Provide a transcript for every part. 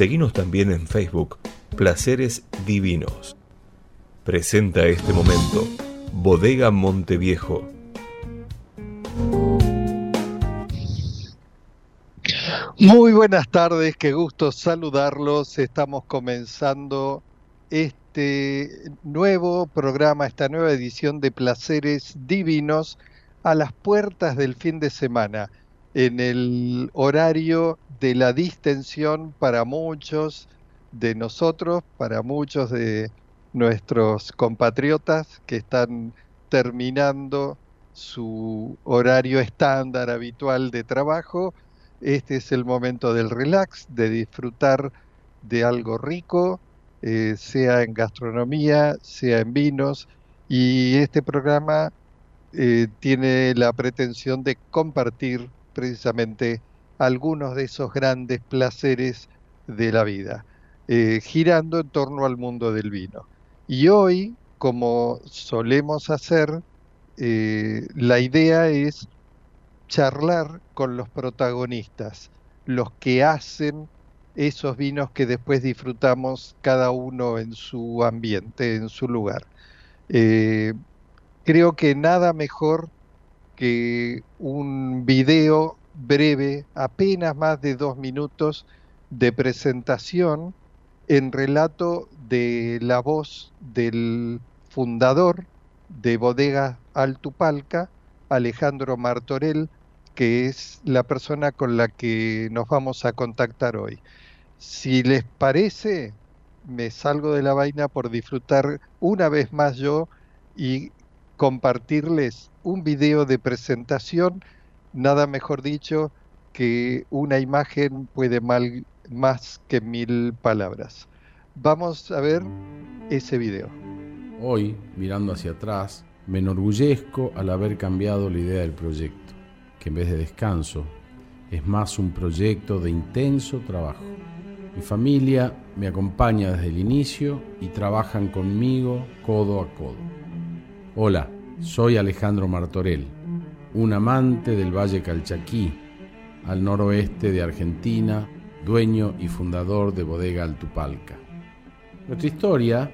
Seguimos también en Facebook, Placeres Divinos. Presenta este momento, Bodega Monteviejo. Muy buenas tardes, qué gusto saludarlos. Estamos comenzando este nuevo programa, esta nueva edición de Placeres Divinos a las puertas del fin de semana, en el horario de la distensión para muchos de nosotros, para muchos de nuestros compatriotas que están terminando su horario estándar habitual de trabajo. Este es el momento del relax, de disfrutar de algo rico, eh, sea en gastronomía, sea en vinos. Y este programa eh, tiene la pretensión de compartir precisamente algunos de esos grandes placeres de la vida, eh, girando en torno al mundo del vino. Y hoy, como solemos hacer, eh, la idea es charlar con los protagonistas, los que hacen esos vinos que después disfrutamos cada uno en su ambiente, en su lugar. Eh, creo que nada mejor que un video breve, apenas más de dos minutos de presentación en relato de la voz del fundador de Bodega Altupalca, Alejandro Martorell, que es la persona con la que nos vamos a contactar hoy. Si les parece, me salgo de la vaina por disfrutar una vez más yo y compartirles un video de presentación nada mejor dicho que una imagen puede mal, más que mil palabras. Vamos a ver ese video. Hoy, mirando hacia atrás, me enorgullezco al haber cambiado la idea del proyecto, que en vez de descanso es más un proyecto de intenso trabajo. Mi familia me acompaña desde el inicio y trabajan conmigo codo a codo. Hola, soy Alejandro Martorell un amante del Valle Calchaquí, al noroeste de Argentina, dueño y fundador de Bodega Altupalca. Nuestra historia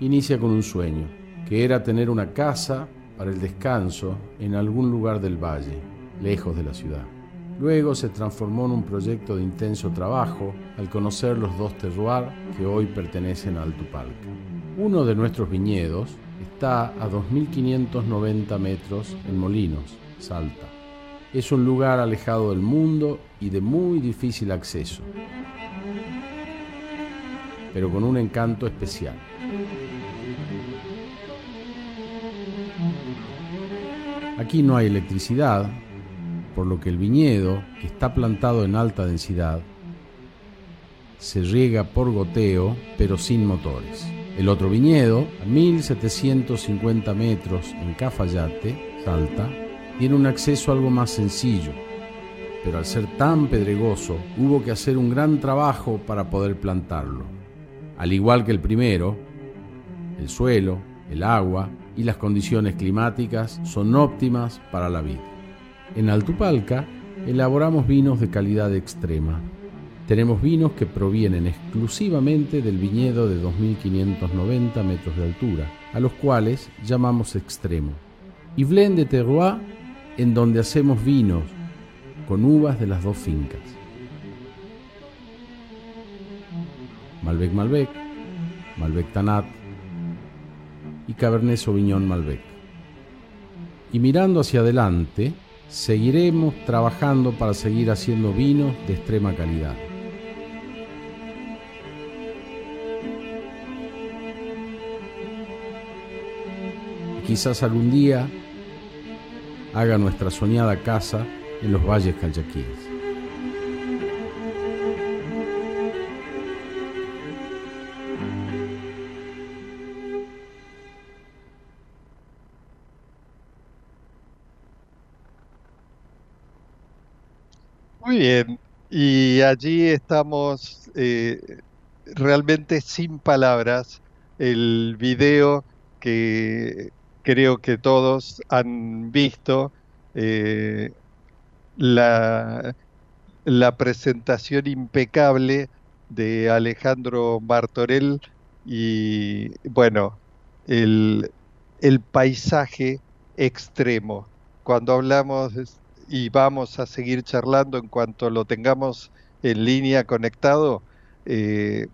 inicia con un sueño, que era tener una casa para el descanso en algún lugar del valle, lejos de la ciudad. Luego se transformó en un proyecto de intenso trabajo al conocer los dos terroirs que hoy pertenecen a Altupalca. Uno de nuestros viñedos está a 2.590 metros en Molinos, Salta. Es un lugar alejado del mundo y de muy difícil acceso, pero con un encanto especial. Aquí no hay electricidad, por lo que el viñedo, que está plantado en alta densidad, se riega por goteo, pero sin motores. El otro viñedo, a 1750 metros en Cafayate, Salta, tiene un acceso algo más sencillo, pero al ser tan pedregoso hubo que hacer un gran trabajo para poder plantarlo. Al igual que el primero, el suelo, el agua y las condiciones climáticas son óptimas para la vida. En Altupalca elaboramos vinos de calidad extrema. Tenemos vinos que provienen exclusivamente del viñedo de 2.590 metros de altura, a los cuales llamamos extremo. Y de Terroir en donde hacemos vinos con uvas de las dos fincas. Malbec Malbec, Malbec Tanat y Cabernet Sauvignon Malbec. Y mirando hacia adelante, seguiremos trabajando para seguir haciendo vinos de extrema calidad. quizás algún día haga nuestra soñada casa en los valles calchaquíes. Muy bien, y allí estamos eh, realmente sin palabras. El video que creo que todos han visto, eh, la, presentación impecable de Alejandro Martorell y bueno, el, paisaje extremo. Cuando hablamos y vamos a seguir charlando en cuanto lo tengamos en línea conectado, eh,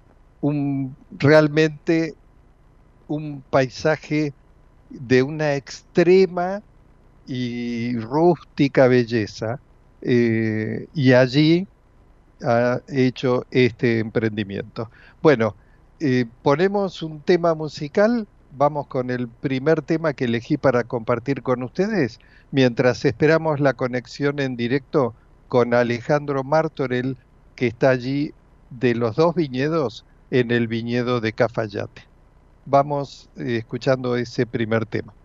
realmente un paisaje de una extrema y rústica belleza eh, y allí ha hecho este emprendimiento. Bueno, eh, ponemos un tema musical vamos con el primer tema que elegí para compartir con ustedes, mientras esperamos la conexión en directo con Alejandro Martorell, que está allí de los dos viñedos en el viñedo de Cafayate. Vamos eh, escuchando ese primer tema.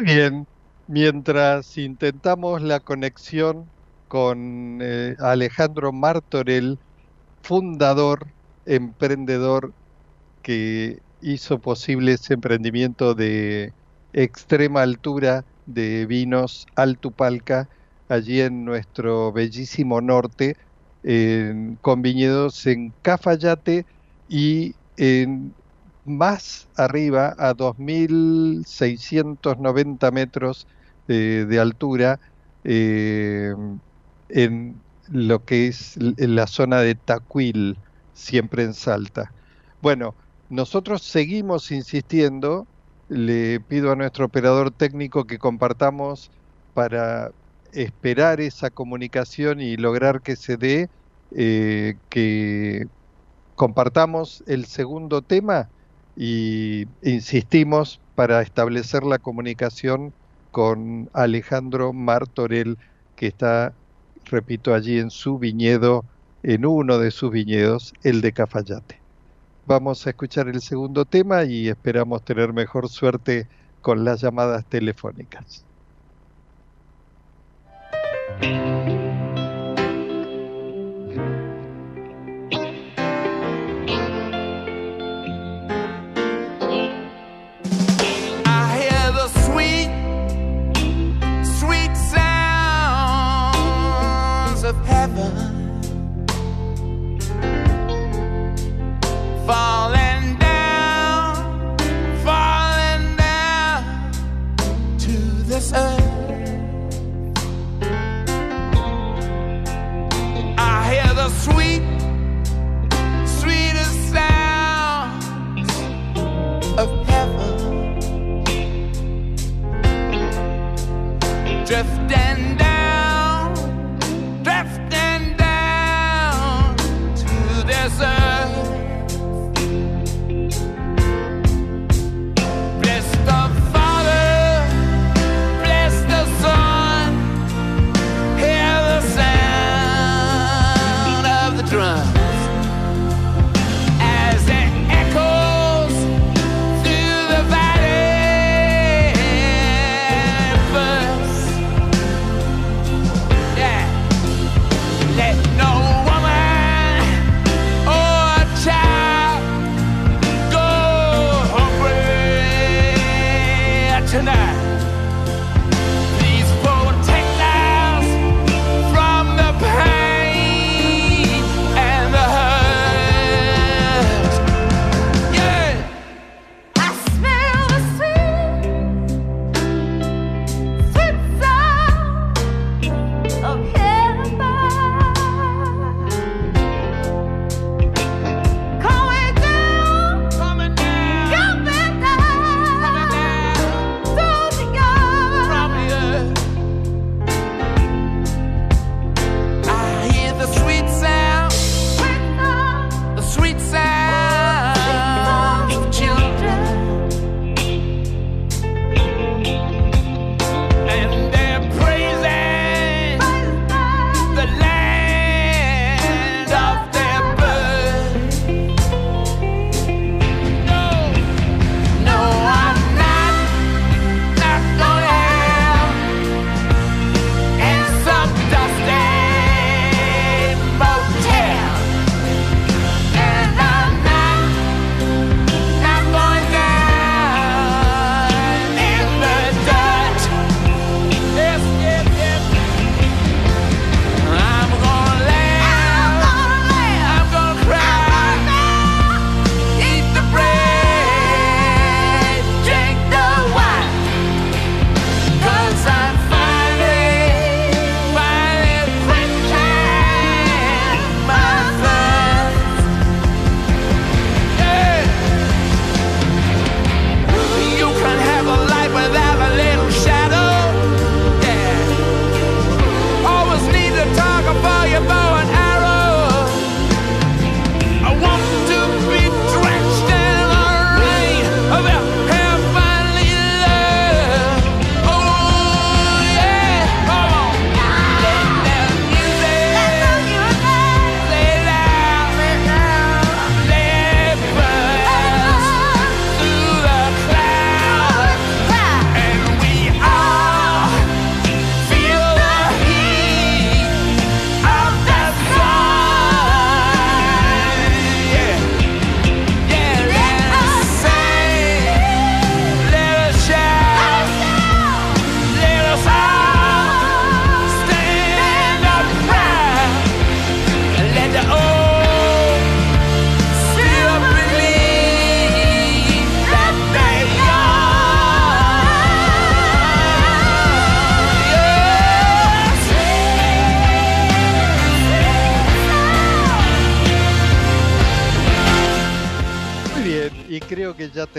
Muy bien, mientras intentamos la conexión con eh, Alejandro Martorell, fundador, emprendedor que hizo posible ese emprendimiento de extrema altura de vinos Altupalca, allí en nuestro bellísimo norte, con viñedos en Cafayate y en más arriba, a 2.690 metros de altura, eh, en lo que es la zona de Tacuil, siempre en Salta. Bueno, nosotros seguimos insistiendo, le pido a nuestro operador técnico que compartamos para esperar esa comunicación y lograr que se dé, eh, que compartamos el segundo tema y insistimos para establecer la comunicación con Alejandro Martorell, que está, repito, allí en su viñedo, en uno de sus viñedos, el de Cafayate. Vamos a escuchar el segundo tema y esperamos tener mejor suerte con las llamadas telefónicas.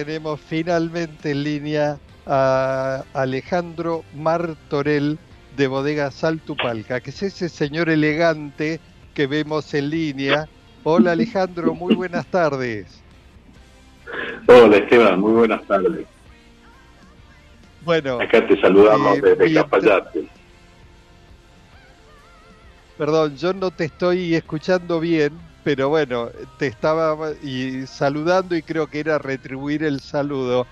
Tenemos finalmente en línea a Alejandro Martorell de Bodega Saltupalca, que es ese señor elegante que vemos en línea. Hola Alejandro, muy buenas tardes. Hola Esteban, muy buenas tardes. Bueno, acá te saludamos eh, desde. Perdón, yo no te estoy escuchando bien, pero bueno, te estaba y saludando y creo que era retribuir el saludo.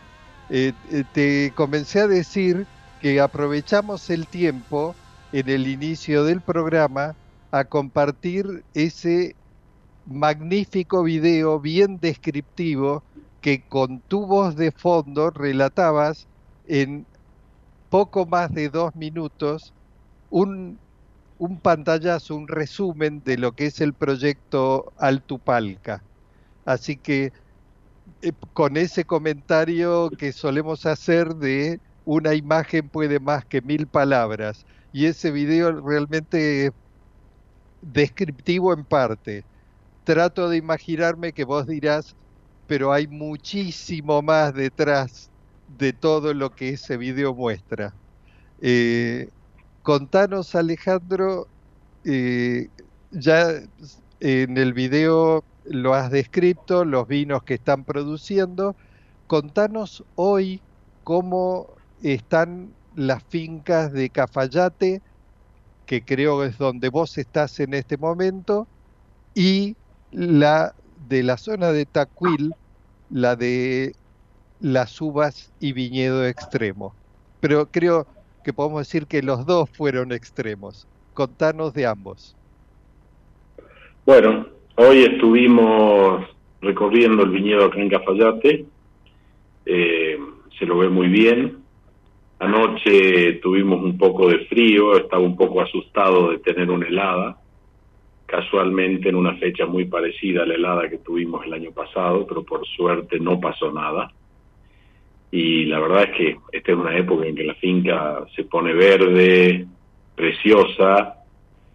Eh, eh, te comencé a decir que aprovechamos el tiempo en el inicio del programa a compartir ese magnífico video bien descriptivo que con tu voz de fondo relatabas en poco más de dos minutos un un pantallazo, un resumen de lo que es el proyecto Altupalca. Así que eh, con ese comentario que solemos hacer de una imagen puede más que mil palabras. Y ese video realmente descriptivo en parte. Trato de imaginarme que vos dirás, pero hay muchísimo más detrás de todo lo que ese video muestra. Eh, Contanos, Alejandro, eh, ya en el video lo has descrito, los vinos que están produciendo. Contanos hoy cómo están las fincas de Cafayate, que creo es donde vos estás en este momento, y la de la zona de Tacuil, la de las uvas y viñedo extremo. Pero creo que podemos decir que los dos fueron extremos. Contanos de ambos. Bueno, hoy estuvimos recorriendo el viñedo acá en Cafayate, eh, se lo ve muy bien. Anoche tuvimos un poco de frío, estaba un poco asustado de tener una helada, casualmente en una fecha muy parecida a la helada que tuvimos el año pasado, pero por suerte no pasó nada y la verdad es que esta es una época en que la finca se pone verde, preciosa,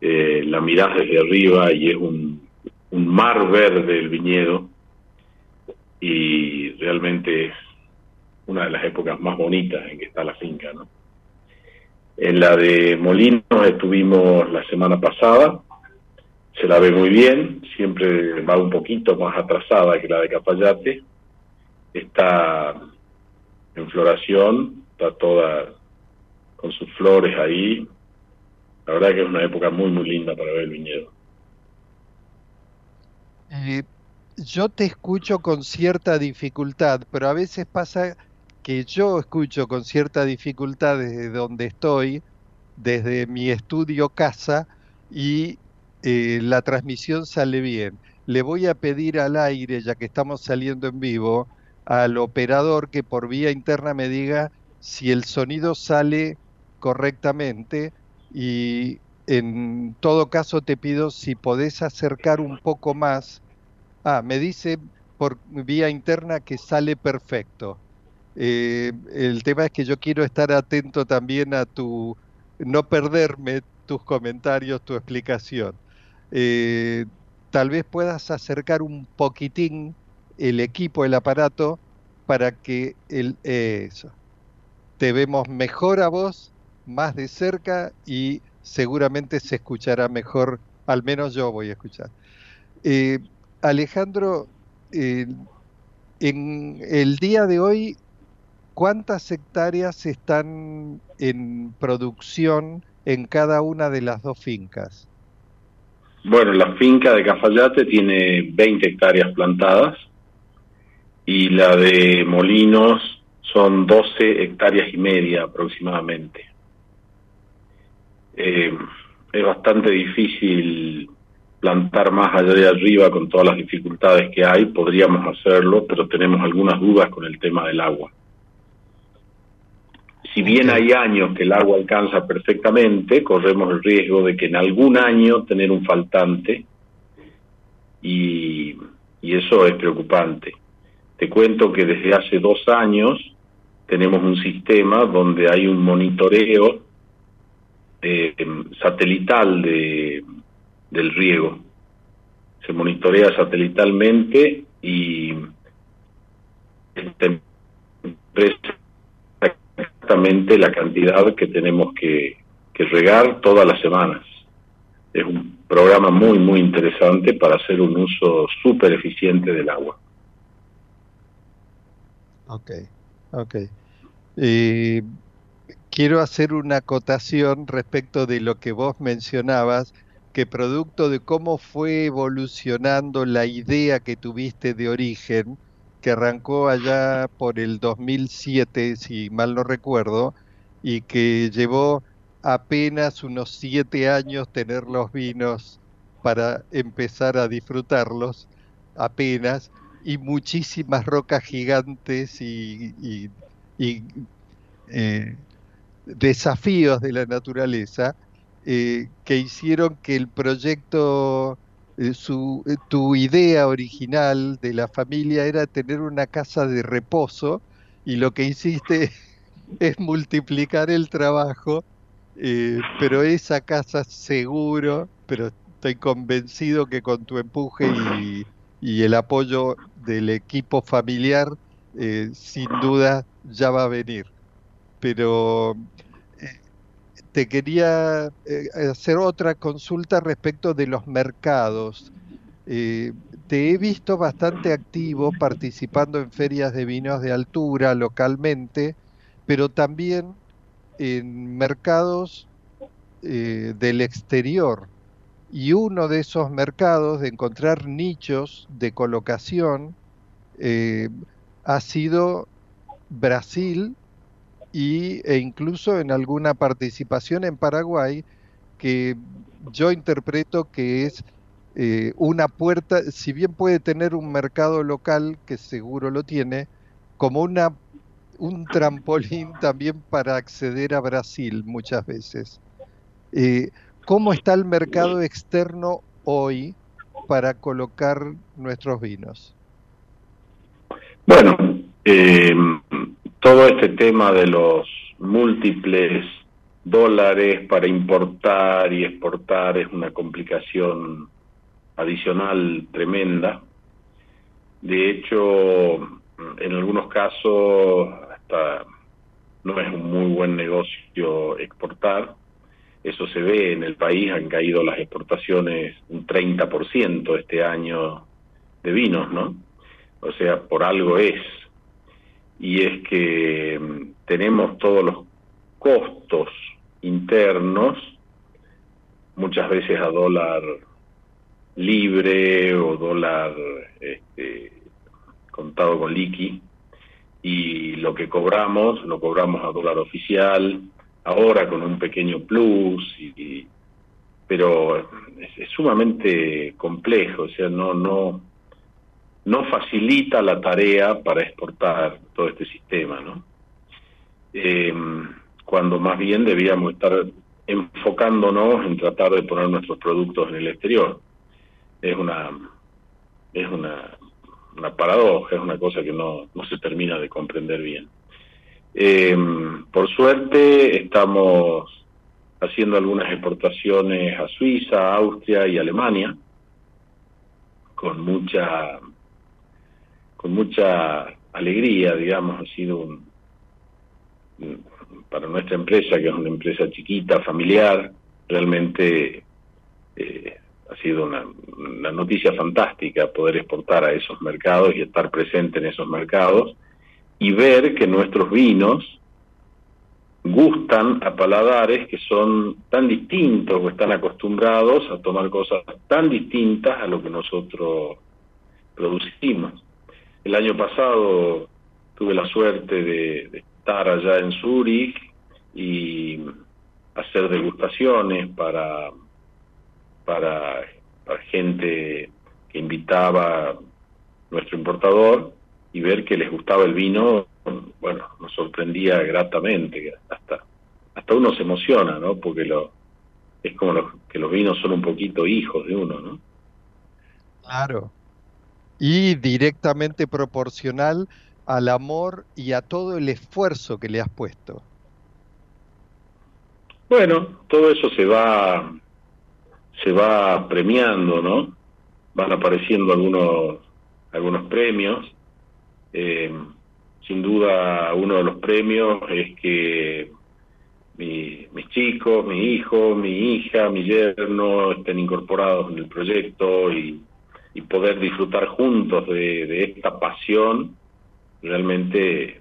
eh, la mirás desde arriba y es un, un mar verde el viñedo y realmente es una de las épocas más bonitas en que está la finca, ¿no? En la de Molinos estuvimos la semana pasada, se la ve muy bien, siempre va un poquito más atrasada que la de Capayate, está en floración, está toda con sus flores ahí. La verdad que es una época muy, muy linda para ver el viñedo. Eh, yo te escucho con cierta dificultad, pero a veces pasa que yo escucho con cierta dificultad desde donde estoy, desde mi estudio casa, y eh, la transmisión sale bien. Le voy a pedir al aire, ya que estamos saliendo en vivo, al operador que por vía interna me diga si el sonido sale correctamente y en todo caso te pido si podés acercar un poco más. Ah, me dice por vía interna que sale perfecto. Eh, el tema es que yo quiero estar atento también a tu, no perderme tus comentarios, tu explicación. Eh, tal vez puedas acercar un poquitín el equipo, el aparato, para que el, eso, te vemos mejor a vos, más de cerca y seguramente se escuchará mejor, al menos yo voy a escuchar. Eh, Alejandro, en el día de hoy, ¿cuántas hectáreas están en producción en cada una de las dos fincas? Bueno, la finca de Cafayate tiene 20 hectáreas plantadas y la de Molinos son 12 hectáreas y media aproximadamente. Eh, es bastante difícil plantar más allá de arriba con todas las dificultades que hay, podríamos hacerlo, pero tenemos algunas dudas con el tema del agua. Si bien hay años que el agua alcanza perfectamente, corremos el riesgo de que en algún año tener un faltante y, y eso es preocupante. Te cuento que desde hace dos años tenemos un sistema donde hay un monitoreo eh, satelital de, del riego. Se monitorea satelitalmente y expresa exactamente la cantidad que tenemos que, que regar todas las semanas. Es un programa muy, muy interesante para hacer un uso súper eficiente del agua. Ok, ok. Eh, quiero hacer una acotación respecto de lo que vos mencionabas, que producto de cómo fue evolucionando la idea que tuviste de origen, que arrancó allá por el 2007, si mal no recuerdo, y que llevó apenas unos siete años tener los vinos para empezar a disfrutarlos, apenas, y muchísimas rocas gigantes y, eh, desafíos de la naturaleza eh, que hicieron que el proyecto, eh, su, tu idea original de la familia era tener una casa de reposo y lo que hiciste es multiplicar el trabajo, pero esa casa seguro, pero estoy convencido que con tu empuje y, y el apoyo del equipo familiar, eh, sin duda ya va a venir. Pero eh, te quería eh, hacer otra consulta respecto de los mercados. te he visto bastante activo participando en ferias de vinos de altura localmente, pero también en mercados del exterior y uno de esos mercados de encontrar nichos de colocación eh, ha sido Brasil y, e incluso en alguna participación en Paraguay que yo interpreto que es eh, una puerta, si bien puede tener un mercado local, que seguro lo tiene, como una, un trampolín también para acceder a Brasil muchas veces. Eh, ¿Cómo está el mercado externo hoy para colocar nuestros vinos? Bueno, eh, todo este tema de los múltiples dólares para importar y exportar es una complicación adicional tremenda. De hecho, en algunos casos hasta no es un muy buen negocio exportar eso se ve en el país, han caído las exportaciones un 30% este año de vinos, ¿no? O sea, por algo es. Y es que mm, tenemos todos los costos internos, muchas veces a dólar libre o dólar este, contado con liqui, y lo que cobramos, lo cobramos a dólar oficial, ahora con un pequeño plus, y, pero es, sumamente complejo, o sea, no, no, no facilita la tarea para exportar todo este sistema, ¿no? Em, cuando más bien debíamos estar enfocándonos en tratar de poner nuestros productos en el exterior. Es una es una, una paradoja, es una cosa que no, no se termina de comprender bien. Eh, por suerte estamos haciendo algunas exportaciones a Suiza, Austria y Alemania con mucha con mucha alegría, digamos, ha sido un, para nuestra empresa, que es una empresa chiquita, familiar, realmente eh, ha sido una, una noticia fantástica poder exportar a esos mercados y estar presente en esos mercados y ver que nuestros vinos gustan a paladares que son tan distintos o están acostumbrados a tomar cosas tan distintas a lo que nosotros producimos. El año pasado tuve la suerte de, estar allá en Zurich y hacer degustaciones para, para, para gente que invitaba nuestro importador y ver que les gustaba el vino, bueno, nos sorprendía gratamente, hasta hasta uno se emociona, ¿no? Porque lo es como que los vinos son un poquito hijos de uno, ¿no? Claro. Y directamente proporcional al amor y a todo el esfuerzo que le has puesto. Bueno, todo eso se va se va premiando, ¿no? Van apareciendo algunos algunos premios eh, sin duda uno de los premios es que mis chicos, mi hijo, mi hija, mi yerno estén incorporados en el proyecto y, poder disfrutar juntos de, esta pasión realmente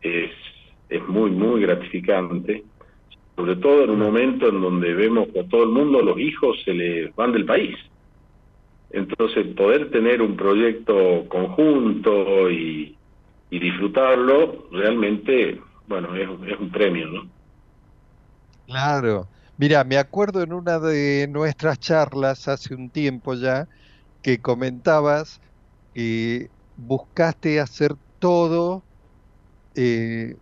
es, es muy, muy gratificante, sobre todo en un momento en donde vemos que a todo el mundo los hijos se les van del país. Entonces, poder tener un proyecto conjunto y, disfrutarlo, realmente, bueno, es, es un premio, ¿no? Claro. Mira, me acuerdo en una de nuestras charlas hace un tiempo ya que comentabas que buscaste hacer todo eh,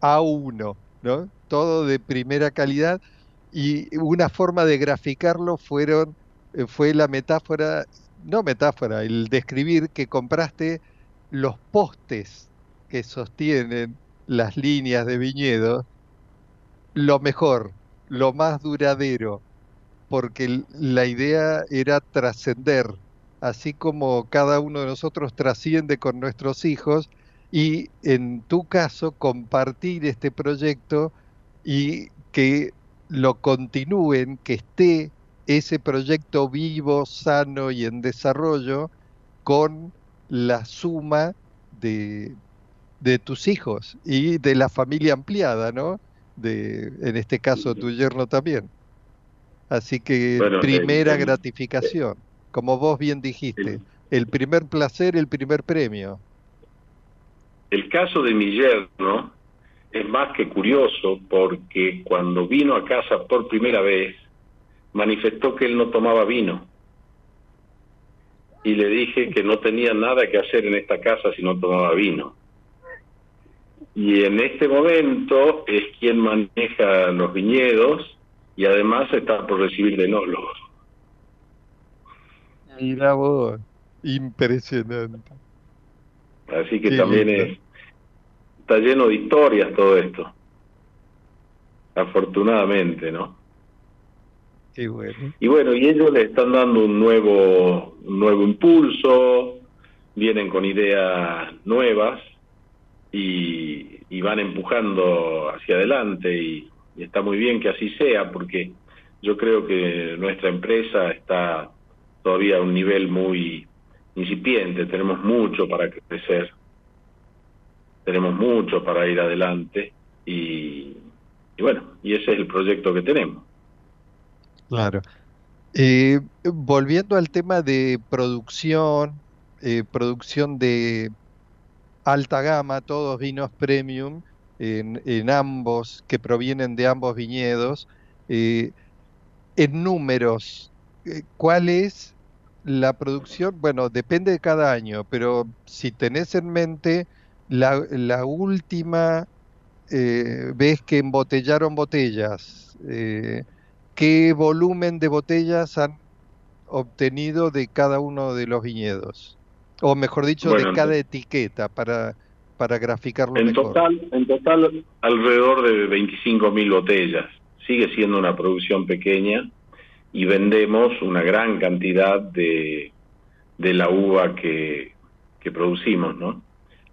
a uno, ¿no? Todo de primera calidad y una forma de graficarlo fueron fue la metáfora, no metáfora, el describir que compraste los postes que sostienen las líneas de viñedo lo mejor, lo más duradero, porque la idea era trascender, así como cada uno de nosotros trasciende con nuestros hijos, y en tu caso compartir este proyecto y que lo continúen, que esté ese proyecto vivo, sano y en desarrollo con la suma de, de tus hijos y de la familia ampliada, ¿no? de, en este caso, tu yerno también. Así que primera gratificación, como vos bien dijiste, el, primer placer, el primer premio. El caso de mi yerno es más que curioso porque cuando vino a casa por primera vez, manifestó que él no tomaba vino. Y le dije que no tenía nada que hacer en esta casa si no tomaba vino y en este momento es quien maneja los viñedos y además está por recibir de enólogos. Mira vos, impresionante. Así que también es, está lleno de historias todo esto. Afortunadamente, ¿no? Qué bueno. Y bueno, y ellos le están dando un nuevo, un nuevo impulso, vienen con ideas nuevas y, van empujando hacia adelante y, está muy bien que así sea porque yo creo que nuestra empresa está todavía a un nivel muy incipiente, tenemos mucho para crecer, tenemos mucho para ir adelante y, bueno, y ese es el proyecto que tenemos. Claro. Eh, volviendo al tema de producción, eh, producción de alta gama, todos vinos premium, en, ambos, que provienen de ambos viñedos. Eh, en números, eh, ¿cuál es la producción? Bueno, depende de cada año, pero si tenés en mente la, última eh, vez que embotellaron botellas, ¿qué volumen de botellas han obtenido de cada uno de los viñedos? O mejor dicho, de cada etiqueta para, para graficarlo en mejor. Total, en total, alrededor de 25.000 botellas. Sigue siendo una producción pequeña y vendemos una gran cantidad de, de la uva que, que producimos, ¿no?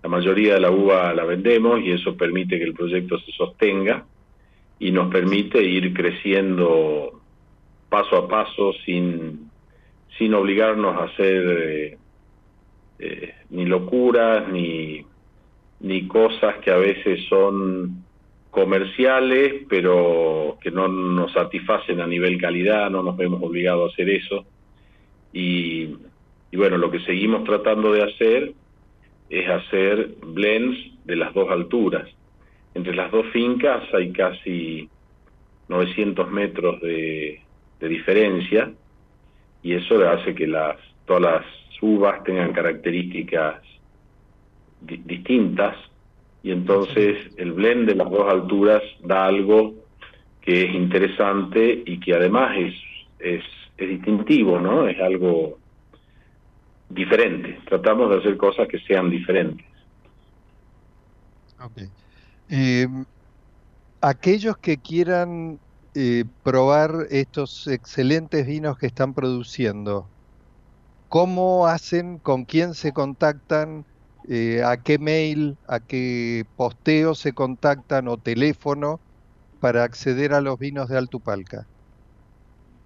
La mayoría de la uva la vendemos y eso permite que el proyecto se sostenga y nos permite ir creciendo paso a paso sin, sin obligarnos a hacer eh, eh, ni locuras, ni, ni cosas que a veces son comerciales, pero que no nos satisfacen a nivel calidad, no nos vemos obligados a hacer eso. Y, y bueno, lo que seguimos tratando de hacer es hacer blends de las dos alturas. Entre las dos fincas hay casi 900 metros de, de diferencia y eso hace que las todas las uvas tengan características distintas y entonces el blend de las dos alturas da algo que es interesante y que además es, es, distintivo, ¿no? Es algo diferente. Tratamos de hacer cosas que sean diferentes. Em, aquellos que quieran eh, probar estos excelentes vinos que están produciendo, ¿Cómo hacen? ¿Con quién se contactan? eh, a qué mail, a qué posteo se contactan o teléfono para acceder a los vinos de Altupalca.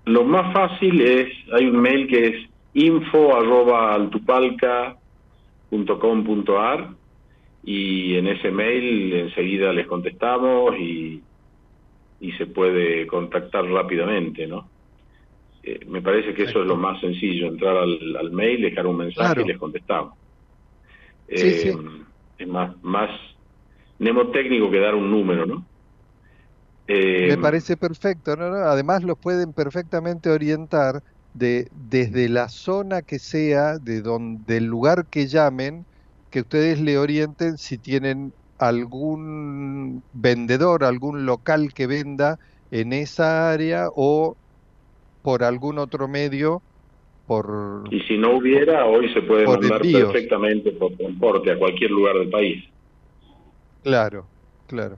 Lo más fácil es, hay un mail que es info.altupalca.com.ar y en ese mail enseguida les contestamos y, y se puede contactar rápidamente, ¿no? Eh, me parece que eso es lo más sencillo, entrar al, mail, dejar un mensaje y les contestamos. Eh, es más, más mnemotécnico que dar un número, ¿no? Eh, me parece perfecto, ¿no? Además los pueden perfectamente orientar de, desde la zona que sea, de donde, del lugar que llamen, que ustedes le orienten si tienen algún vendedor, algún local que venda en esa área o por algún otro medio. Por, y si no hubiera, hoy se puede mandar perfectamente por transporte a cualquier lugar del país. Claro, claro.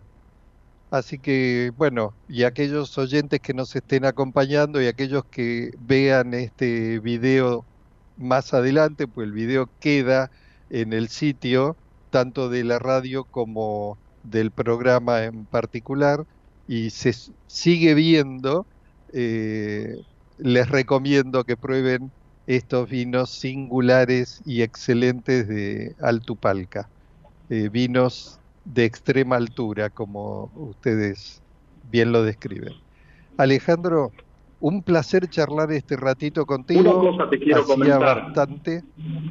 Así que, bueno, y aquellos oyentes que nos estén acompañando y aquellos que vean este video más adelante, pues el video queda en el sitio, tanto de la radio como del programa en particular, y se sigue viendo eh, les recomiendo que prueben estos vinos singulares y excelentes de Altupalca. Eh, vinos de extrema altura, como ustedes bien lo describen. Alejandro, un placer charlar este ratito contigo. Una cosa te quiero comentar. bastante.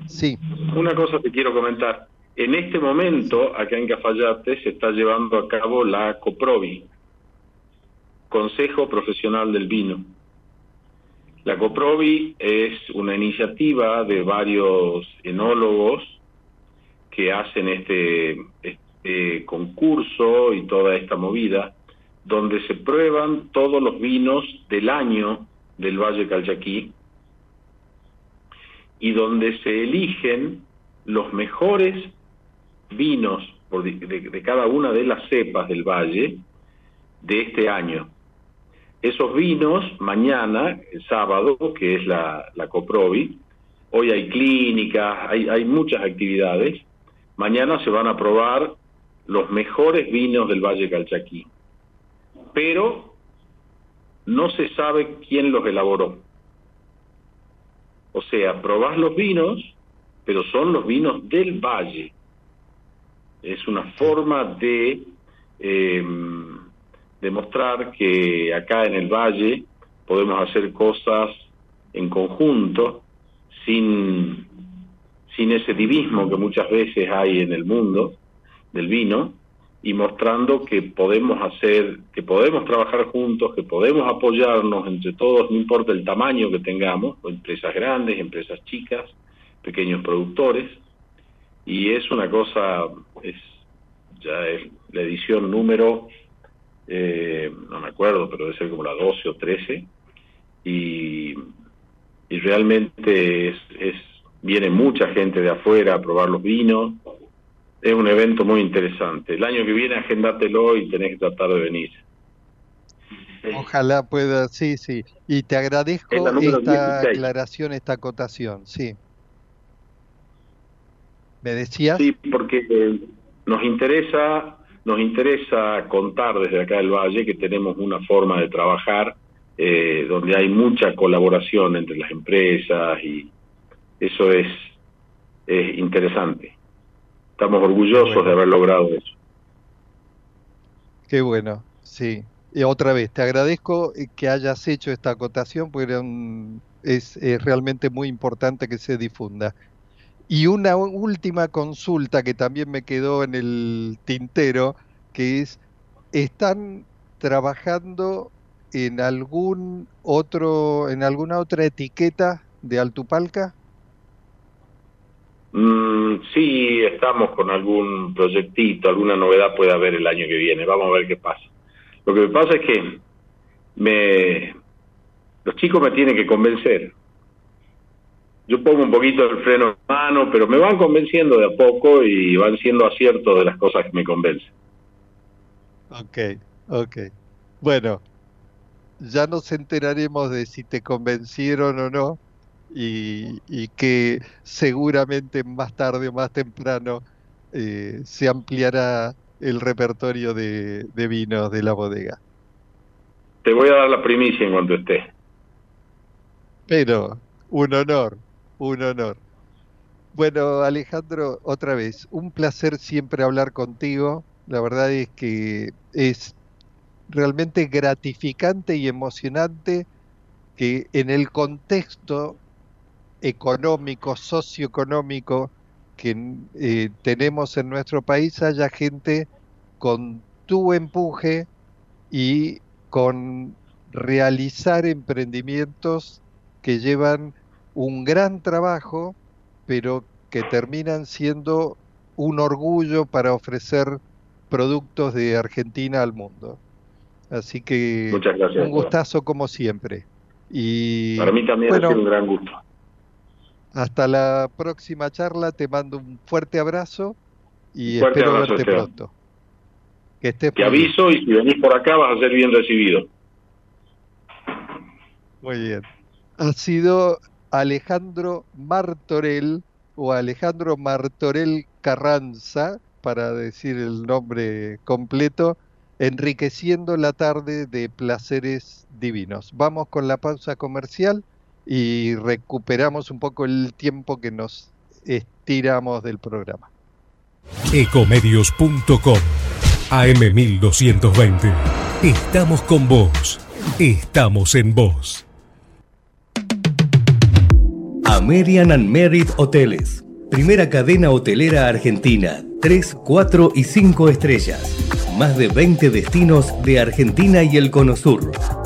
Sí. Una cosa te quiero comentar. En este momento, acá en Cafayate, se está llevando a cabo la COPROVI, Consejo Profesional del Vino. La COPROVI es una iniciativa de varios enólogos que hacen este, este concurso y toda esta movida, donde se prueban todos los vinos del año del Valle Calchaquí y donde se eligen los mejores vinos de cada una de las cepas del valle de este año. Esos vinos, mañana, el sábado, que es la, la Coprovi, hoy hay clínicas, hay, hay muchas actividades, mañana se van a probar los mejores vinos del Valle Calchaquí. Pero no se sabe quién los elaboró. O sea, probás los vinos, pero son los vinos del valle. Es una forma de eh, demostrar que acá en el valle podemos hacer cosas en conjunto sin, sin ese divismo que muchas veces hay en el mundo del vino y mostrando que podemos hacer, que podemos trabajar juntos, que podemos apoyarnos entre todos, no importa el tamaño que tengamos, empresas grandes, empresas chicas, pequeños productores, y es una cosa, es ya es la edición número eh, no me acuerdo, pero debe ser como la 12 o 13, y, y realmente es, es, viene mucha gente de afuera a probar los vinos, es un evento muy interesante. El año que viene agendátelo y tenés que tratar de venir. Ojalá pueda, sí, sí. Y te agradezco esta aclaración, esta acotación, sí. ¿Me decías? Sí, porque eh, nos interesa nos interesa contar desde acá del Valle que tenemos una forma de trabajar eh, donde hay mucha colaboración entre las empresas y eso es, es interesante. Estamos orgullosos de haber logrado eso. Qué bueno, sí. Y otra vez, te agradezco que hayas hecho esta acotación porque es, es realmente muy importante que se difunda. Y una última consulta que también me quedó en el tintero, que es, ¿están trabajando en algún otro, en alguna otra etiqueta de Altupalca? Mm, sí, estamos con algún proyectito, alguna novedad puede haber el año que viene, vamos a ver qué pasa. Lo que me pasa es que me, los chicos me tienen que convencer yo pongo un poquito el freno en mano, pero me van convenciendo de a poco y van siendo aciertos de las cosas que me convencen. Ok, ok. Bueno, ya nos enteraremos de si te convencieron o no y, que seguramente más tarde o más temprano eh, se ampliará el repertorio de, de vinos de la bodega. Te voy a dar la primicia en cuanto esté. Pero, un honor, un honor. Bueno, Alejandro, otra vez, un placer siempre hablar contigo. La verdad es que es realmente gratificante y emocionante que en el contexto económico, socioeconómico que eh, tenemos en nuestro país haya gente con tu empuje y con realizar emprendimientos que llevan un gran trabajo, pero que terminan siendo un orgullo para ofrecer productos de Argentina al mundo. Así que un gustazo como siempre. Y para mí también ha sido un gran gusto. Hasta la próxima charla, te mando un fuerte abrazo y espero verte pronto. Que estés Te aviso y si venís por acá vas a ser bien recibido. Muy bien. Ha sido Alejandro Martorell o Alejandro Martorell Carranza, para decir el nombre completo, enriqueciendo la tarde de placeres divinos. Vamos con la pausa comercial y recuperamos un poco el tiempo que nos estiramos del programa. Ecomedios.com AM1220. Estamos con vos. Estamos en vos. American and Merit Hoteles. Primera cadena hotelera argentina. 3, 4 y 5 estrellas. Más de 20 destinos de Argentina y el Cono Sur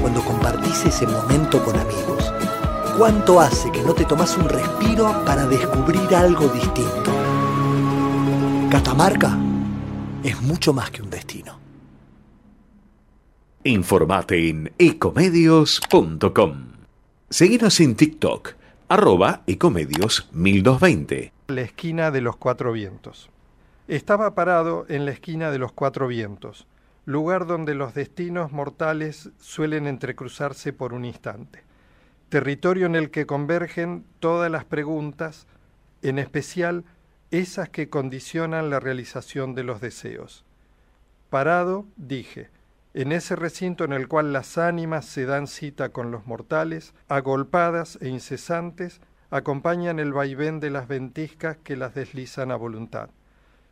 cuando compartís ese momento con amigos? ¿Cuánto hace que no te tomas un respiro para descubrir algo distinto? Catamarca es mucho más que un destino. Informate en ecomedios.com. Seguinos en TikTok, arroba ecomedios 1220. La esquina de los cuatro vientos. Estaba parado en la esquina de los cuatro vientos lugar donde los destinos mortales suelen entrecruzarse por un instante, territorio en el que convergen todas las preguntas, en especial esas que condicionan la realización de los deseos. Parado, dije, en ese recinto en el cual las ánimas se dan cita con los mortales, agolpadas e incesantes, acompañan el vaivén de las ventiscas que las deslizan a voluntad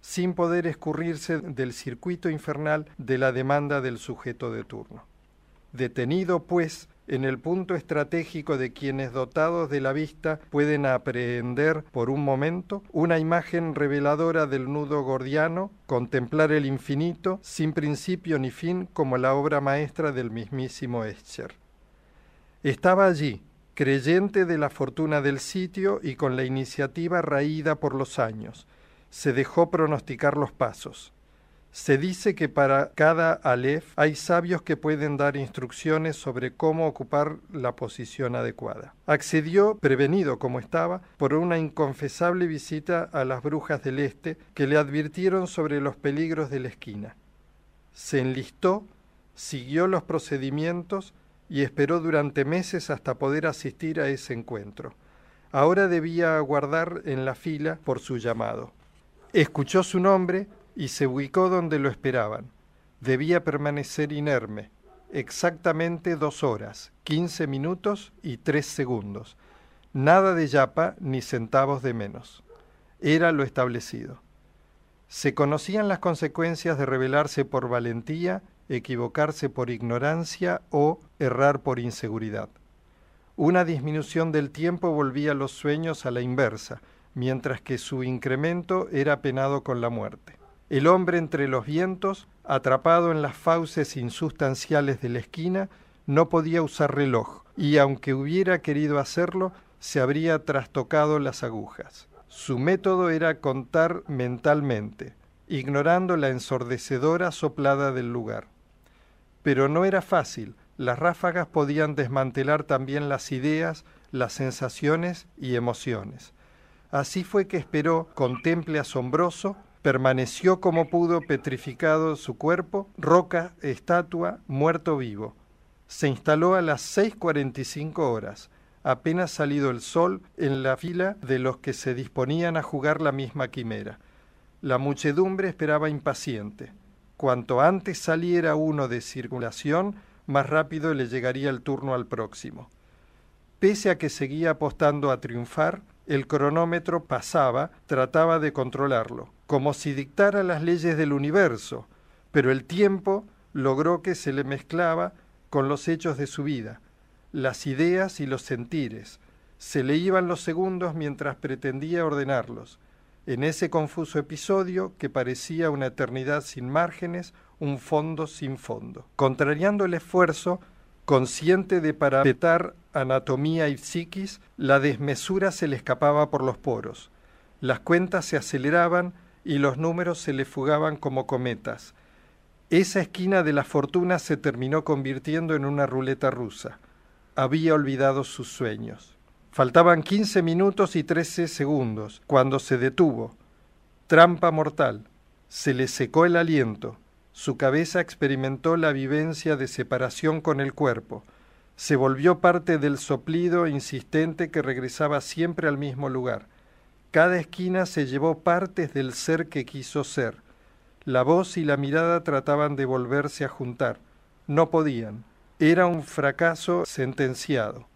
sin poder escurrirse del circuito infernal de la demanda del sujeto de turno. Detenido, pues, en el punto estratégico de quienes dotados de la vista pueden aprehender por un momento una imagen reveladora del nudo gordiano, contemplar el infinito sin principio ni fin como la obra maestra del mismísimo Escher. Estaba allí, creyente de la fortuna del sitio y con la iniciativa raída por los años, se dejó pronosticar los pasos. Se dice que para cada Aleph hay sabios que pueden dar instrucciones sobre cómo ocupar la posición adecuada. Accedió, prevenido como estaba, por una inconfesable visita a las brujas del Este que le advirtieron sobre los peligros de la esquina. Se enlistó, siguió los procedimientos y esperó durante meses hasta poder asistir a ese encuentro. Ahora debía aguardar en la fila por su llamado. Escuchó su nombre y se ubicó donde lo esperaban. Debía permanecer inerme, exactamente dos horas, quince minutos y tres segundos. Nada de yapa ni centavos de menos. Era lo establecido. Se conocían las consecuencias de rebelarse por valentía, equivocarse por ignorancia o errar por inseguridad. Una disminución del tiempo volvía los sueños a la inversa, mientras que su incremento era penado con la muerte. El hombre entre los vientos, atrapado en las fauces insustanciales de la esquina, no podía usar reloj, y aunque hubiera querido hacerlo, se habría trastocado las agujas. Su método era contar mentalmente, ignorando la ensordecedora soplada del lugar. Pero no era fácil, las ráfagas podían desmantelar también las ideas, las sensaciones y emociones. Así fue que esperó, con temple asombroso, permaneció como pudo petrificado su cuerpo, roca, estatua, muerto vivo. Se instaló a las 6.45 horas, apenas salido el sol, en la fila de los que se disponían a jugar la misma quimera. La muchedumbre esperaba impaciente. Cuanto antes saliera uno de circulación, más rápido le llegaría el turno al próximo. Pese a que seguía apostando a triunfar, el cronómetro pasaba, trataba de controlarlo, como si dictara las leyes del universo, pero el tiempo logró que se le mezclaba con los hechos de su vida, las ideas y los sentires. Se le iban los segundos mientras pretendía ordenarlos. En ese confuso episodio, que parecía una eternidad sin márgenes, un fondo sin fondo. Contrariando el esfuerzo, consciente de parapetar anatomía y psiquis, la desmesura se le escapaba por los poros. Las cuentas se aceleraban y los números se le fugaban como cometas. Esa esquina de la fortuna se terminó convirtiendo en una ruleta rusa. Había olvidado sus sueños. Faltaban quince minutos y trece segundos cuando se detuvo. Trampa mortal. Se le secó el aliento. Su cabeza experimentó la vivencia de separación con el cuerpo. Se volvió parte del soplido insistente que regresaba siempre al mismo lugar. Cada esquina se llevó partes del ser que quiso ser. La voz y la mirada trataban de volverse a juntar. No podían. Era un fracaso sentenciado.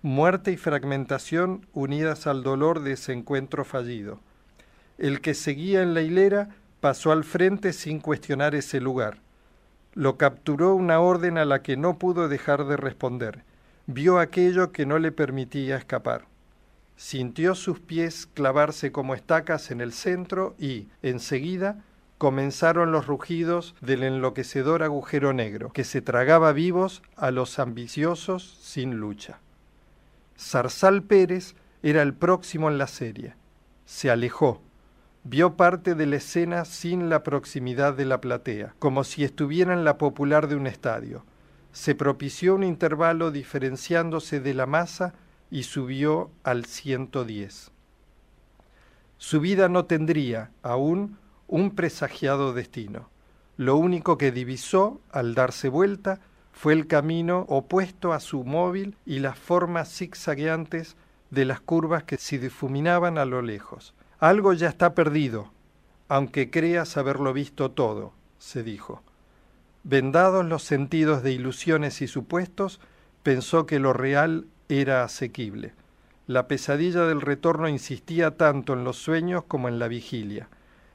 Muerte y fragmentación unidas al dolor de ese encuentro fallido. El que seguía en la hilera pasó al frente sin cuestionar ese lugar. Lo capturó una orden a la que no pudo dejar de responder. Vio aquello que no le permitía escapar. Sintió sus pies clavarse como estacas en el centro y, enseguida, comenzaron los rugidos del enloquecedor agujero negro, que se tragaba vivos a los ambiciosos sin lucha. Zarzal Pérez era el próximo en la serie. Se alejó, vio parte de la escena sin la proximidad de la platea, como si estuviera en la popular de un estadio. Se propició un intervalo diferenciándose de la masa y subió al 110. Su vida no tendría, aún, un presagiado destino. Lo único que divisó, al darse vuelta, fue el camino opuesto a su móvil y las formas zigzagueantes de las curvas que se difuminaban a lo lejos. Algo ya está perdido, aunque creas haberlo visto todo, se dijo. Vendados los sentidos de ilusiones y supuestos, pensó que lo real era asequible. La pesadilla del retorno insistía tanto en los sueños como en la vigilia.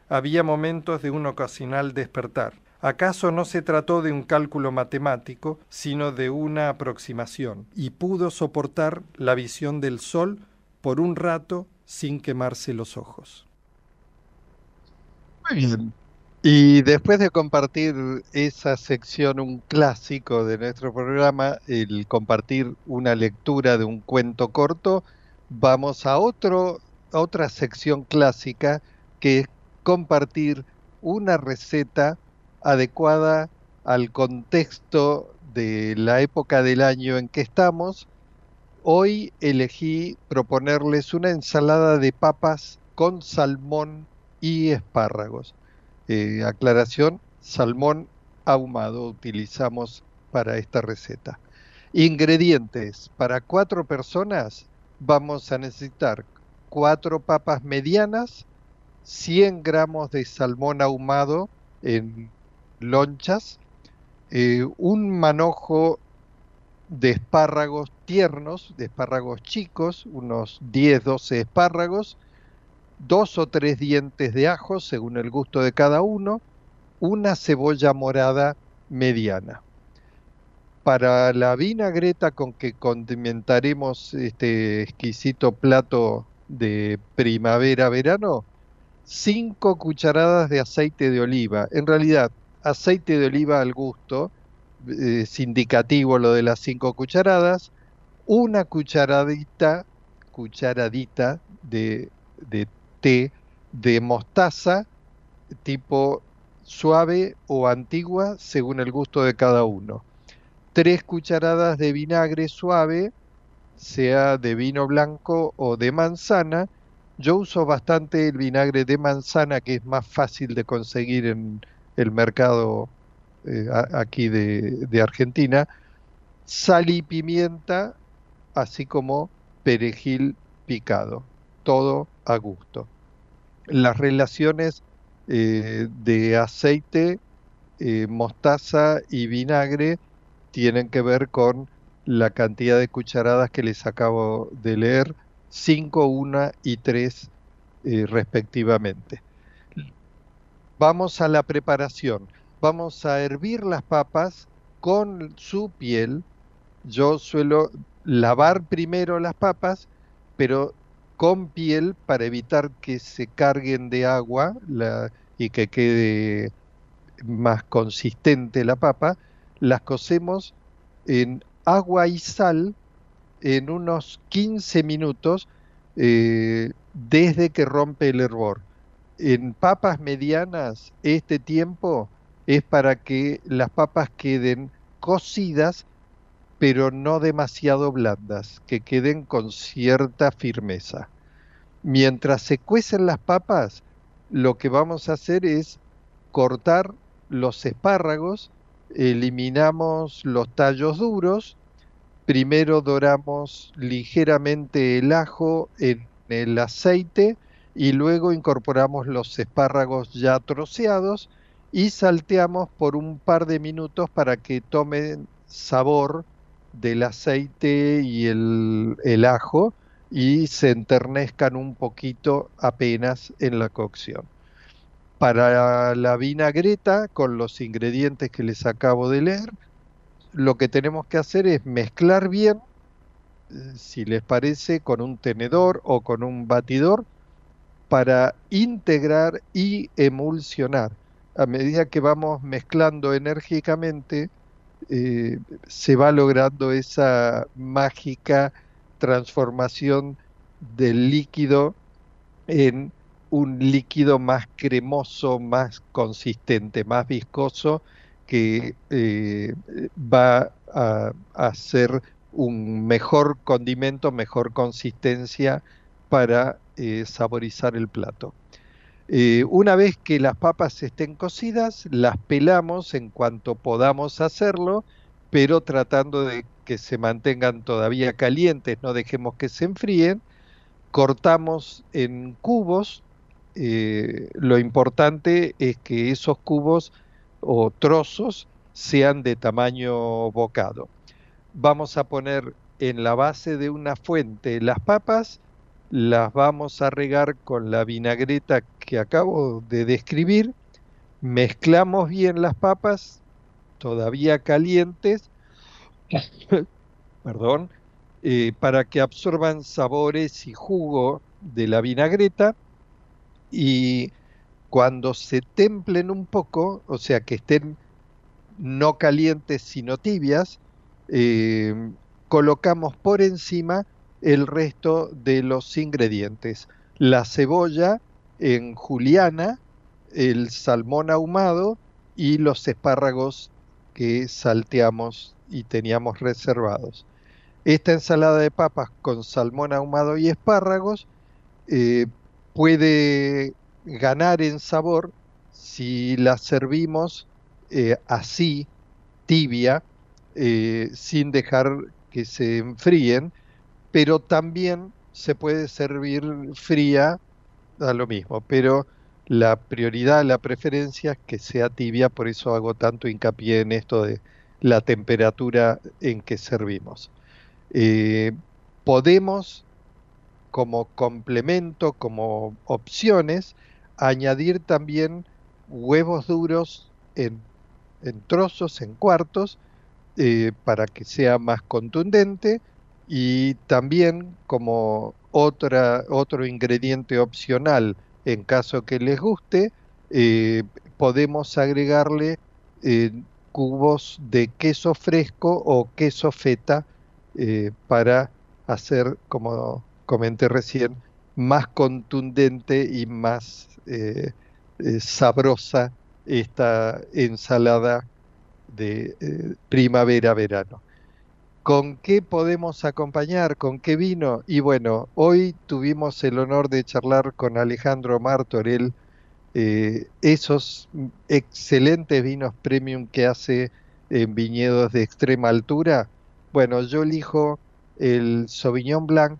Había momentos de un ocasional despertar. ¿Acaso no se trató de un cálculo matemático, sino de una aproximación? Y pudo soportar la visión del sol por un rato sin quemarse los ojos. Muy bien. Y después de compartir esa sección, un clásico de nuestro programa, el compartir una lectura de un cuento corto, vamos a, otro, a otra sección clásica que es compartir una receta adecuada al contexto de la época del año en que estamos Hoy elegí proponerles una ensalada de papas con salmón y espárragos. Eh, aclaración, salmón ahumado utilizamos para esta receta. Ingredientes. Para cuatro personas vamos a necesitar cuatro papas medianas, 100 gramos de salmón ahumado en lonchas, eh, un manojo de espárragos tiernos, de espárragos chicos, unos 10, 12 espárragos, dos o tres dientes de ajo según el gusto de cada uno, una cebolla morada mediana. Para la vinagreta con que condimentaremos este exquisito plato de primavera-verano, 5 cucharadas de aceite de oliva. En realidad, aceite de oliva al gusto, es indicativo lo de las 5 cucharadas, una cucharadita, cucharadita de, de té de mostaza tipo suave o antigua según el gusto de cada uno. Tres cucharadas de vinagre suave, sea de vino blanco o de manzana. Yo uso bastante el vinagre de manzana que es más fácil de conseguir en el mercado eh, aquí de, Argentina. Sal y pimienta, así como perejil picado. Todo a gusto. Las relaciones eh, de aceite, eh, mostaza y vinagre tienen que ver con la cantidad de cucharadas que les acabo de leer, 5, 1 y 3 eh, respectivamente. Vamos a la preparación. Vamos a hervir las papas con su piel. Yo suelo lavar primero las papas, pero con piel para evitar que se carguen de agua y que quede más consistente la papa, las cocemos en agua y sal en unos 15 minutos eh, desde que rompe el hervor. En papas medianas este tiempo es para que las papas queden cocidas pero no demasiado blandas, que queden con cierta firmeza. Mientras se cuecen las papas, lo que vamos a hacer es cortar los espárragos, eliminamos los tallos duros, primero doramos ligeramente el ajo en el aceite y luego incorporamos los espárragos ya troceados y salteamos por un par de minutos para que tomen sabor del aceite y el, ajo y se enternezcan un poquito apenas en la cocción. Para la vinagreta, con los ingredientes que les acabo de leer, lo que tenemos que hacer es mezclar bien, si les parece, con un tenedor o con un batidor, para integrar y emulsionar. A medida que vamos mezclando enérgicamente, eh, se va logrando esa mágica transformación del líquido en un líquido más cremoso, más consistente, más viscoso, que eh, va a, a, ser un mejor condimento, mejor consistencia para eh, saborizar el plato. Eh, una vez que las papas estén cocidas, las pelamos en cuanto podamos hacerlo, pero tratando de que se mantengan todavía calientes, no dejemos que se enfríen. Cortamos en cubos. Eh, lo importante es que esos cubos o trozos sean de tamaño bocado. Vamos a poner en la base de una fuente las papas, las vamos a regar con la vinagreta que acabo de describir, mezclamos bien las papas, todavía calientes, perdón, eh, para que absorban sabores y jugo de la vinagreta. Y cuando se templen un poco, o sea que estén no calientes sino tibias, eh, colocamos por encima el resto de los ingredientes. La cebolla en juliana, el salmón ahumado y los espárragos que salteamos y teníamos reservados. Esta ensalada de papas con salmón ahumado y espárragos eh, puede ganar en sabor si la servimos eh, así, tibia, eh, sin dejar que se enfríen, pero también se puede servir fría, a lo mismo, pero la prioridad, la preferencia es que sea tibia, por eso hago tanto hincapié en esto de la temperatura en que servimos. Eh, podemos como complemento, como opciones, añadir también huevos duros en, trozos, en cuartos, eh, para que sea más contundente y también como otra, otro ingrediente opcional en caso que les guste, eh, podemos agregarle eh, cubos de queso fresco o queso feta para hacer, como comenté recién, más contundente y más eh, eh, sabrosa esta ensalada de eh, primavera-verano. ¿Con qué podemos acompañar? ¿Con qué vino? Y bueno, hoy tuvimos el honor de charlar con Alejandro Martorell esos excelentes vinos premium que hace en viñedos de extrema altura. Bueno, yo elijo el Sauvignon Blanc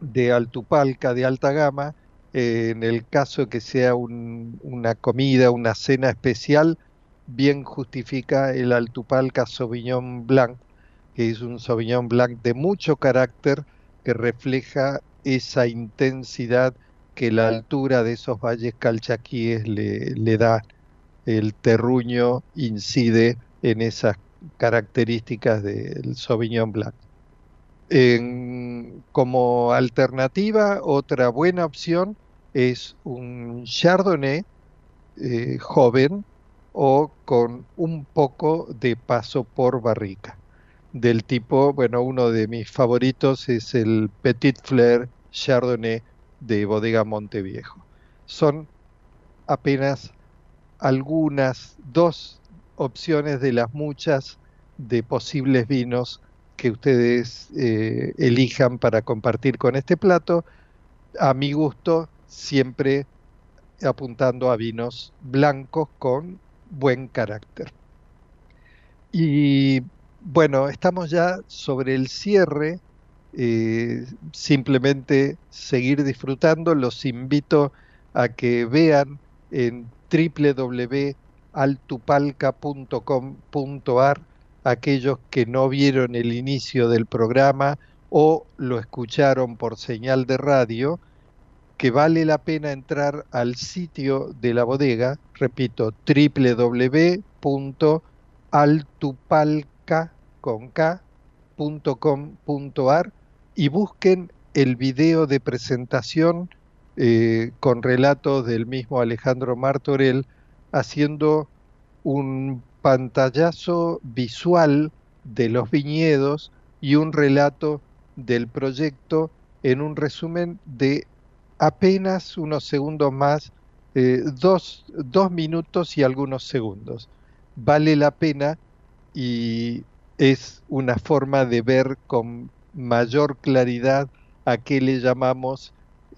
de Altupalca, de alta gama, eh, en el caso que sea una comida, una cena especial, bien justifica el Altupalca Sauvignon Blanc, que es un Sauvignon Blanc de mucho carácter que refleja esa intensidad que la altura de esos valles calchaquíes le, da. El terruño incide en esas características del Sauvignon Blanc como alternativa, otra buena opción es un Chardonnay eh, joven o con un poco de paso por barrica. Del tipo, bueno, uno de mis favoritos es el Petit Fleur Chardonnay de Bodega Monteviejo. Son apenas algunas, dos opciones de las muchas de posibles vinos que ustedes eh, elijan para compartir con este plato. A mi gusto, siempre apuntando a vinos blancos con buen carácter. Y bueno, estamos ya sobre el cierre. Eh, simplemente seguir disfrutando. Los invito a que vean en www.altupalca.com.ar aquellos que no vieron el inicio del programa o lo escucharon por señal de radio, que vale la pena entrar al sitio de la bodega, repito, www.altupalca.com.ar y busquen el video de presentación eh, con relatos del mismo Alejandro Martorell haciendo un pantallazo visual de los viñedos y un relato del proyecto en un resumen de apenas unos segundos más, eh, dos, dos minutos y algunos segundos. Vale la pena y es una forma de ver con mayor claridad a qué le llamamos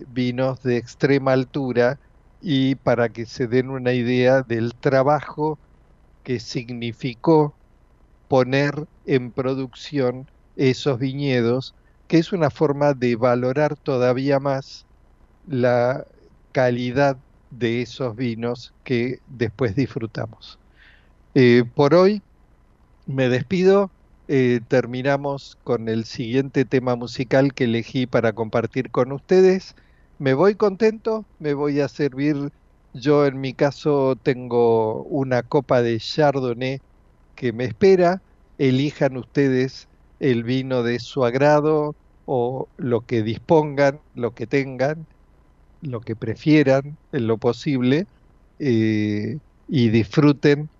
vinos de extrema altura y para que se den una idea del trabajo que significó poner en producción esos viñedos, que es una forma de valorar todavía más la calidad de esos vinos que después disfrutamos. Eh, por hoy me despido, eh, terminamos con el siguiente tema musical que elegí para compartir con ustedes. Me voy contento, me voy a servir yo en mi caso tengo una copa de Chardonnay que me espera. Elijan ustedes el vino de su agrado o lo que dispongan, lo que tengan, lo que prefieran en lo posible eh, y disfruten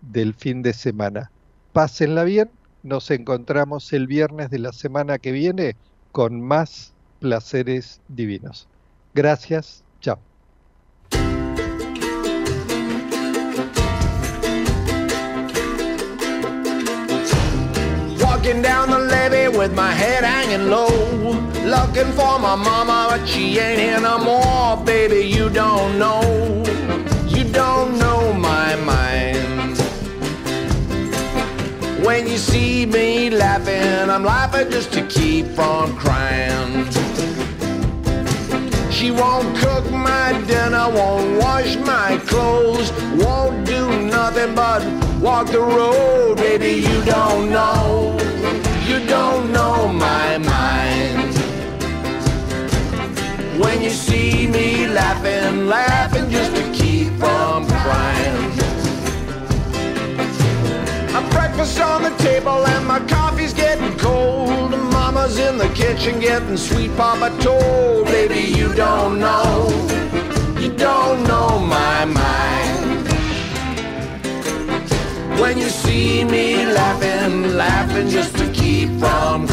del fin de semana. Pásenla bien, nos encontramos el viernes de la semana que viene con más placeres divinos. Gracias, chao. Walking down the levee with my head hanging low. Looking for my mama, but she ain't here no more. Baby, you don't know. You don't know my mind. When you see me laughing, I'm laughing just to keep from crying. She won't cook my dinner, won't wash my clothes, won't do nothing but walk the road. Baby, you don't know, you don't know my mind. When you see me laughing, laughing just to keep from crying. Breakfast on the table and my coffee's getting cold. Mama's in the kitchen getting sweet Papa told. Baby, you don't know, you don't know my mind. When you see me laughing, laughing just to keep from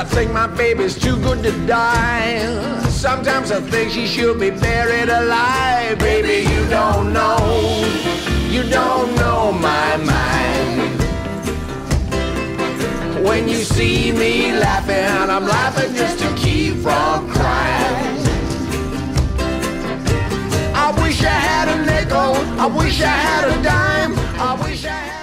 I think my baby's too good to die. Sometimes I think she should be buried alive. Baby, you don't know, you don't know my mind. When you see me laughing, I'm laughing just to keep from crying. I wish I had a nickel, I wish I had a dime, I wish I had